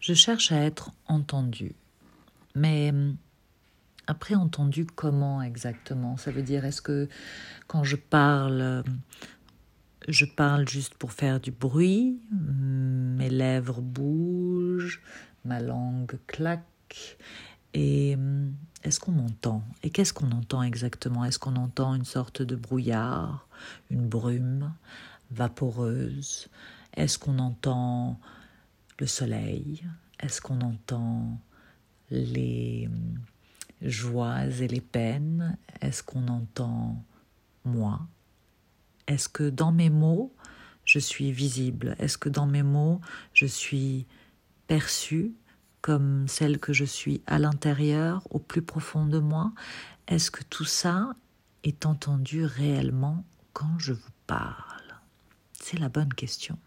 Je cherche à être entendu. Mais après entendu comment exactement? Ça veut dire est-ce que quand je parle, je parle juste pour faire du bruit, mes lèvres bougent, ma langue claque. Et est-ce qu'on m'entend? Et qu'est-ce qu'on entend exactement? Est-ce qu'on entend une sorte de brouillard, une brume vaporeuse? Est-ce qu'on entend le soleil? Est-ce qu'on entend les joies et les peines? Est-ce qu'on entend moi? Est-ce que dans mes mots, je suis visible? Est-ce que dans mes mots, je suis perçue comme celle que je suis à l'intérieur, au plus profond de moi? Est-ce que tout ça est entendu réellement quand je vous parle? C'est la bonne question.